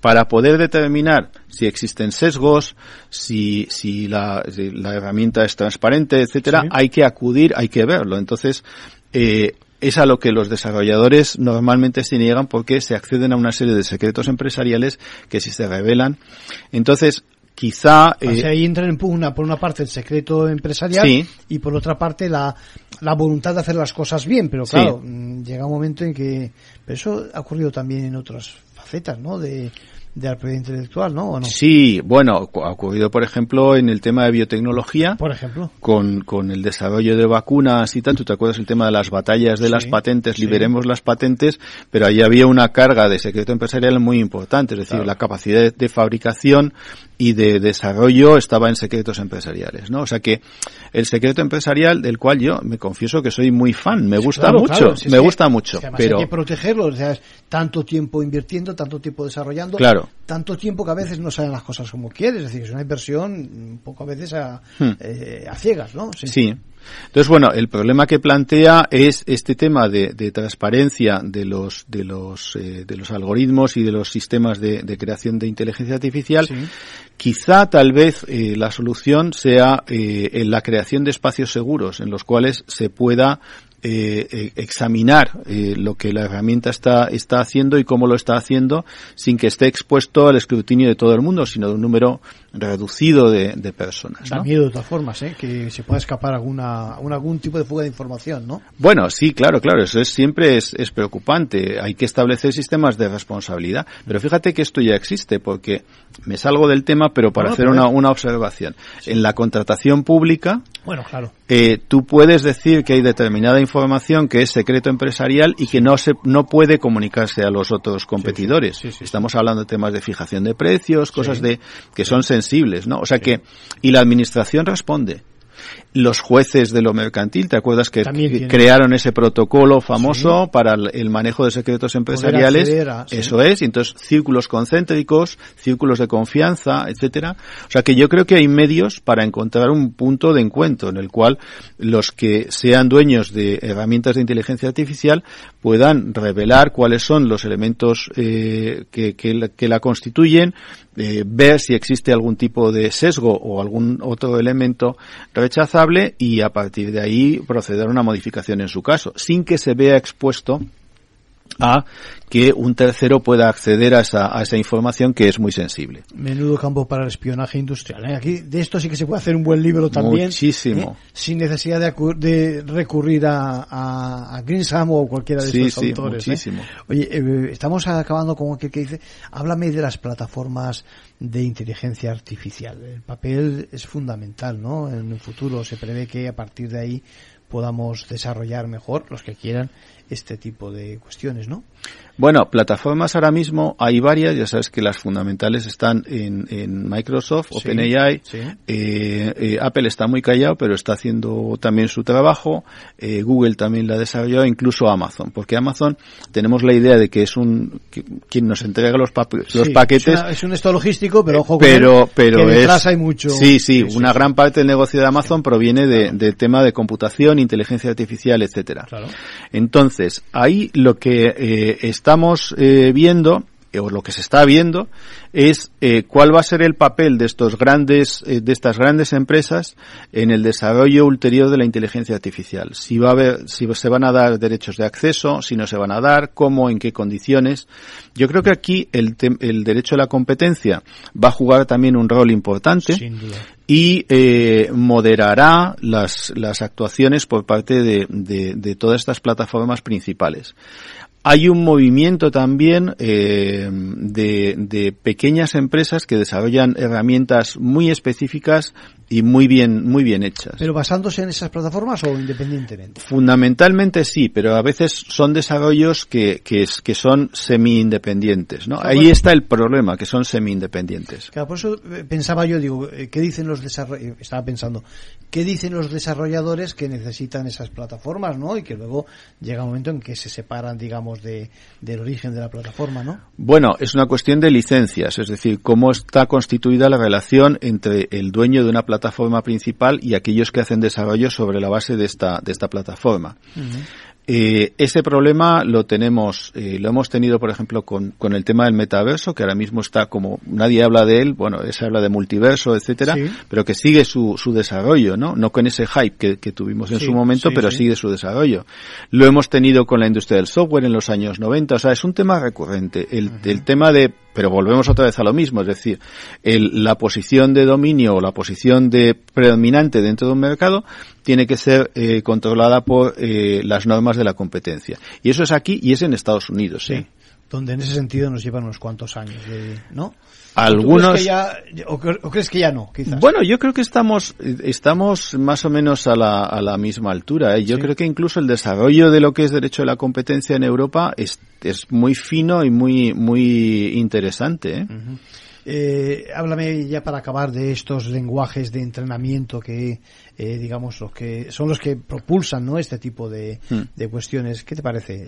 para poder determinar si existen sesgos, si si la, si la herramienta es transparente, etcétera, Sí. hay que acudir, hay que verlo. Entonces, eh, es a lo que los desarrolladores normalmente se niegan porque se acceden a una serie de secretos empresariales que si se revelan, entonces quizá O eh, sea, ahí entra en pugna por una parte el secreto empresarial Sí. y por otra parte la, la voluntad de hacer las cosas bien, pero claro, mm, llega un momento en que... Pero eso ha ocurrido también en otras facetas, ¿no? De, de la propiedad intelectual, ¿no? ¿O no? sí, bueno, ha ocurrido por ejemplo en el tema de biotecnología. Por ejemplo. con, con el desarrollo de vacunas y tal, tú te acuerdas el tema de las batallas de Sí, las patentes, sí. liberemos las patentes, pero ahí había una carga de secreto empresarial muy importante, es decir, la capacidad de, de fabricación y de desarrollo estaba en secretos empresariales, ¿no? O sea que el secreto empresarial del cual yo me confieso que soy muy fan, me gusta Claro, mucho, claro, si es me que- gusta mucho, pero hay que protegerlo, o sea, es tanto tiempo invirtiendo, tanto tiempo desarrollando, Claro. tanto tiempo que a veces no salen las cosas como quieres, es decir, es una inversión un poco a veces a, Hmm. eh, a ciegas, ¿no? Sí. Entonces, bueno, el problema que plantea es este tema de, de transparencia de los de los eh, de los algoritmos y de los sistemas de, de creación de inteligencia artificial. Quizá, tal vez, eh, la solución sea eh, en la creación de espacios seguros en los cuales se pueda eh, eh, examinar eh, lo que la herramienta está, está haciendo y cómo lo está haciendo sin que esté expuesto al escrutinio de todo el mundo, sino de un número reducido de, de personas. Da ¿no? miedo de todas formas, ¿eh? que se pueda escapar alguna, un- algún tipo de fuga de información, ¿no? Bueno, sí, claro, claro, eso es, siempre es, es preocupante. Hay que establecer sistemas de responsabilidad. Pero fíjate que esto ya existe, porque me salgo del tema, pero para hacer una, una observación. En la contratación pública, Bueno, claro. eh, tú puedes decir que hay determinada información que es secreto empresarial y que no se no puede comunicarse a los otros competidores. Estamos hablando de temas de fijación de precios, cosas de que son sensibles, ¿no? O sea que y la administración responde. Los jueces de lo mercantil, ¿te acuerdas que crearon ese protocolo famoso para el, manejo de secretos empresariales? sí. Eso es, y entonces círculos concéntricos, círculos de confianza, etcétera. O sea que yo creo que hay medios para encontrar un punto de encuentro en el cual los que sean dueños de herramientas de inteligencia artificial puedan revelar cuáles son los elementos eh, que, que la, que la constituyen, eh, ver si existe algún tipo de sesgo o algún otro elemento rechazable y a partir de ahí proceder a una modificación en su caso, sin que se vea expuesto a que un tercero pueda acceder a esa, a esa información que es muy sensible. Menudo campo para el espionaje industrial. ¿eh? Aquí de esto sí que se puede hacer un buen libro también. Muchísimo. ¿eh? Sin necesidad de, recurrir a, a, a Greensham o cualquiera de Sí, estos sí, autores. ¿eh? muchísimo. Oye, estamos acabando con aquel que dice, háblame de las plataformas de inteligencia artificial. El papel es fundamental, ¿no? En el futuro se prevé que a partir de ahí podamos desarrollar mejor, los que quieran, este tipo de cuestiones, ¿no? Bueno, plataformas ahora mismo hay varias, ya sabes que las fundamentales están en, en Microsoft, Sí, OpenAI, sí. eh, eh, Apple está muy callado, pero está haciendo también su trabajo, eh, Google también la ha desarrollado, incluso Amazon, porque Amazon tenemos la idea de que es un que- quien nos entrega los, pa- los Sí, paquetes, Es, una- es un esto logístico, pero ojo con pero él, pero que es hay mucho. sí sí una gran parte del negocio de Amazon proviene de, de tema de computación inteligencia artificial etcétera. Entonces ahí lo que eh, estamos eh, viendo eh, o lo que se está viendo es eh, cuál va a ser el papel de estos grandes eh, de estas grandes empresas en el desarrollo ulterior de la inteligencia artificial si va a haber si se van a dar derechos de acceso si no se van a dar cómo en qué condiciones yo creo que aquí el, el derecho a la competencia va a jugar también un rol importante Sin duda. y eh, moderará las, las actuaciones por parte de, de- de todas estas plataformas principales. Hay un movimiento también eh, de, de pequeñas empresas que desarrollan herramientas muy específicas y muy bien muy bien hechas. Pero basándose en esas plataformas o independientemente. Fundamentalmente sí, pero a veces son desarrollos que, que, son semi-independientes, ¿no? Ahí bueno. está el problema, que son semi-independientes. Claro, por eso eh, pensaba yo, digo, eh, ¿qué dicen los desarrolladores? Estaba pensando, ¿qué dicen los desarrolladores que necesitan esas plataformas, no? Y que luego llega un momento en que se separan, digamos, de, del origen de la plataforma, ¿no? Bueno, es una cuestión de licencias, es decir, cómo está constituida la relación entre el dueño de una plataforma principal y aquellos que hacen desarrollo sobre la base de esta, de esta plataforma. Eh, ese problema lo tenemos, eh, lo hemos tenido, por ejemplo, con, con el tema del metaverso, que ahora mismo está como, nadie habla de él, bueno, se habla de multiverso, etcétera, Sí. pero que sigue su, su desarrollo, ¿no? No con ese hype que, que tuvimos en Sí, su momento, sí, pero sigue su desarrollo. Lo hemos tenido con la industria del software en los años 90, o sea, es un tema recurrente. El, el tema de, pero volvemos otra vez a lo mismo, es decir, el- la posición de dominio o la posición de predominante dentro de un mercado tiene que ser eh, controlada por eh, las normas de la competencia. Y eso es aquí y es en Estados Unidos. ¿eh? Donde en ese sentido nos llevan unos cuantos años, de, ¿no? Algunos- ¿Tú crees que ya, o, cre- o crees que ya no, quizás? Bueno, yo creo que estamos estamos más o menos a la, a la misma altura. ¿eh? Yo Sí. creo que incluso el desarrollo de lo que es derecho de la competencia en Europa es, es muy fino y muy muy interesante. ¿eh? Eh, háblame ya para acabar de estos lenguajes de entrenamiento que, eh, digamos, los que son los que propulsan, ¿no? Este tipo de, Hmm. de cuestiones. ¿Qué te parece?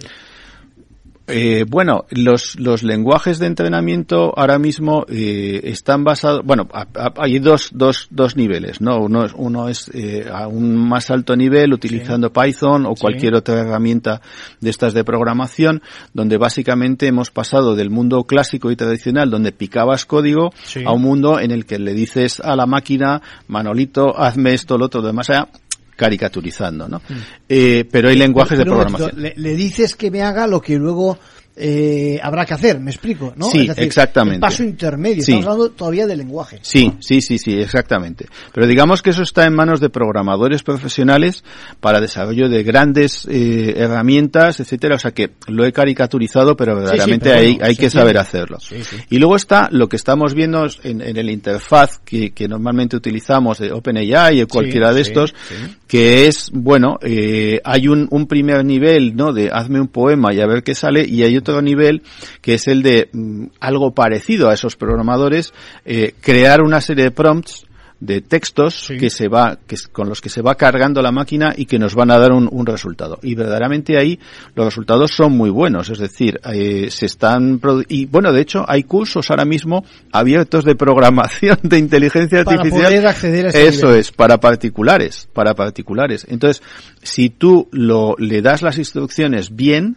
Eh, bueno, los, los lenguajes de entrenamiento ahora mismo eh, están basados, bueno, a- a- hay dos, dos, dos niveles, ¿no? Uno es, uno es eh, a un más alto nivel utilizando Python o Sí. cualquier otra herramienta de estas de programación, donde básicamente hemos pasado del mundo clásico y tradicional, donde picabas código, Sí. a un mundo en el que le dices a la máquina, Manolito, hazme esto, lo otro, lo demás, allá, caricaturizando, ¿no? Eh, pero hay lenguajes Pero de un momentito, programación. le, le dices que me haga lo que luego eh, habrá que hacer, me explico, ¿no? Sí, Es decir, exactamente. Paso intermedio, Sí. estamos hablando todavía de lenguaje. Sí, sí, sí, sí, exactamente. Pero digamos que eso está en manos de programadores profesionales para desarrollo de grandes eh, herramientas, etcétera. O sea que lo he caricaturizado, pero verdaderamente pero hay, bueno, hay que saber hacerlo. Y luego está lo que estamos viendo en, en el interfaz que, que normalmente utilizamos de OpenAI o cualquiera de estos, que es, bueno, eh, hay un, un primer nivel, ¿no? De hazme un poema y a ver qué sale, y hay otro nivel que es el de mm, algo parecido a esos programadores, eh, crear una serie de prompts de textos que se va que con los que se va cargando la máquina y que nos van a dar un, un resultado. Y verdaderamente ahí los resultados son muy buenos es decir eh, se están y bueno de hecho hay cursos ahora mismo abiertos de programación de inteligencia Para artificial. poder acceder a ese eso nivel. es para particulares para particulares. Entonces si tú lo le das las instrucciones bien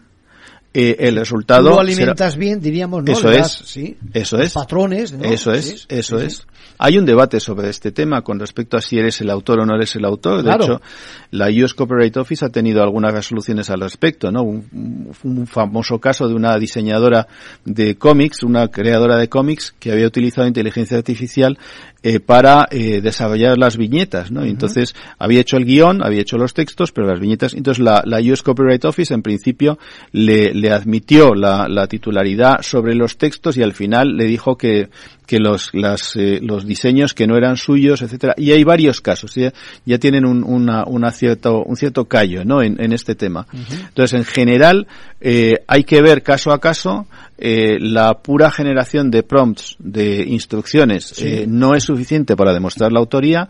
eh, el resultado lo será- alimentas bien, diríamos, ¿no? eso Le es, sí, eso los es. patrones, ¿no? Eso es, Sí, eso sí, es. Hay un debate sobre este tema con respecto a si eres el autor o no eres el autor. De hecho, la US Copyright Office ha tenido algunas resoluciones al respecto, ¿no? Un, un famoso caso de una diseñadora de cómics, una creadora de cómics que había utilizado inteligencia artificial eh, para eh, desarrollar las viñetas, ¿no? Y Entonces había hecho el guion, había hecho los textos, pero las viñetas, entonces la, la US Copyright Office en principio le, le admitió la, la titularidad sobre los textos y al final le dijo que, que los, las, eh, los diseños que no eran suyos, etcétera. Y hay varios casos, ya, ya tienen un, una, una cierto, un cierto callo, ¿no? En, en este tema. Entonces, en general, eh, hay que ver caso a caso. eh, la pura generación de prompts, de instrucciones, Sí. eh, no es suficiente para demostrar la autoría,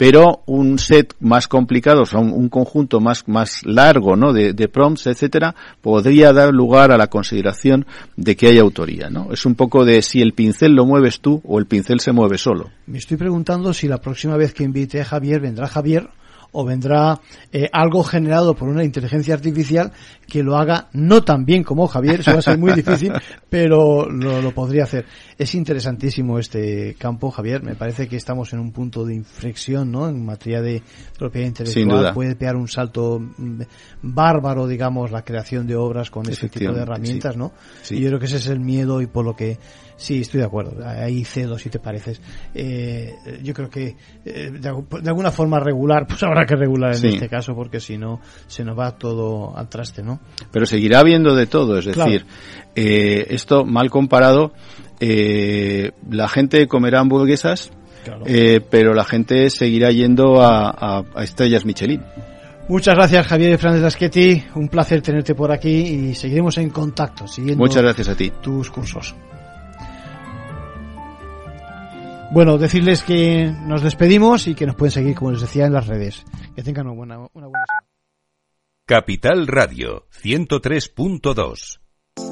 pero un set más complicado, o sea, un, un conjunto más, más largo, ¿no? De, de prompts, etcétera, podría dar lugar a la consideración de que hay autoría, ¿no? Es un poco de si el pincel lo mueves tú o el pincel se mueve solo. Me estoy preguntando si la próxima vez que invite a Javier vendrá Javier o vendrá eh, algo generado por una inteligencia artificial que lo haga no tan bien como Javier, eso va a ser muy difícil, pero lo, lo podría hacer. Es interesantísimo este campo, Javier, me parece que estamos en un punto de inflexión, ¿no? En materia de propiedad intelectual, puede pegar un salto mm, bárbaro, digamos, la creación de obras con este tipo de herramientas, sí. ¿no? Sí. Y yo creo que ese es el miedo y por lo que sí estoy de acuerdo. Ahí cedo si te pareces. Eh, yo creo que eh, de, algu- de alguna forma regular, pues habrá que regular en Sí. este caso porque si no se nos va todo al traste, ¿no? Pero seguirá habiendo de todo, es Claro. decir, eh, esto mal comparado, eh, la gente comerá hamburguesas, Claro. eh, pero la gente seguirá yendo a, a- a estrellas Michelin. Muchas gracias Javier Fernández Lasqueti, un placer tenerte por aquí y seguiremos en contacto siguiendo Muchas gracias a ti. tus cursos. Bueno, decirles que nos despedimos y que nos pueden seguir, como les decía, en las redes. Que tengan una buena, una buena Capital Radio 103.2.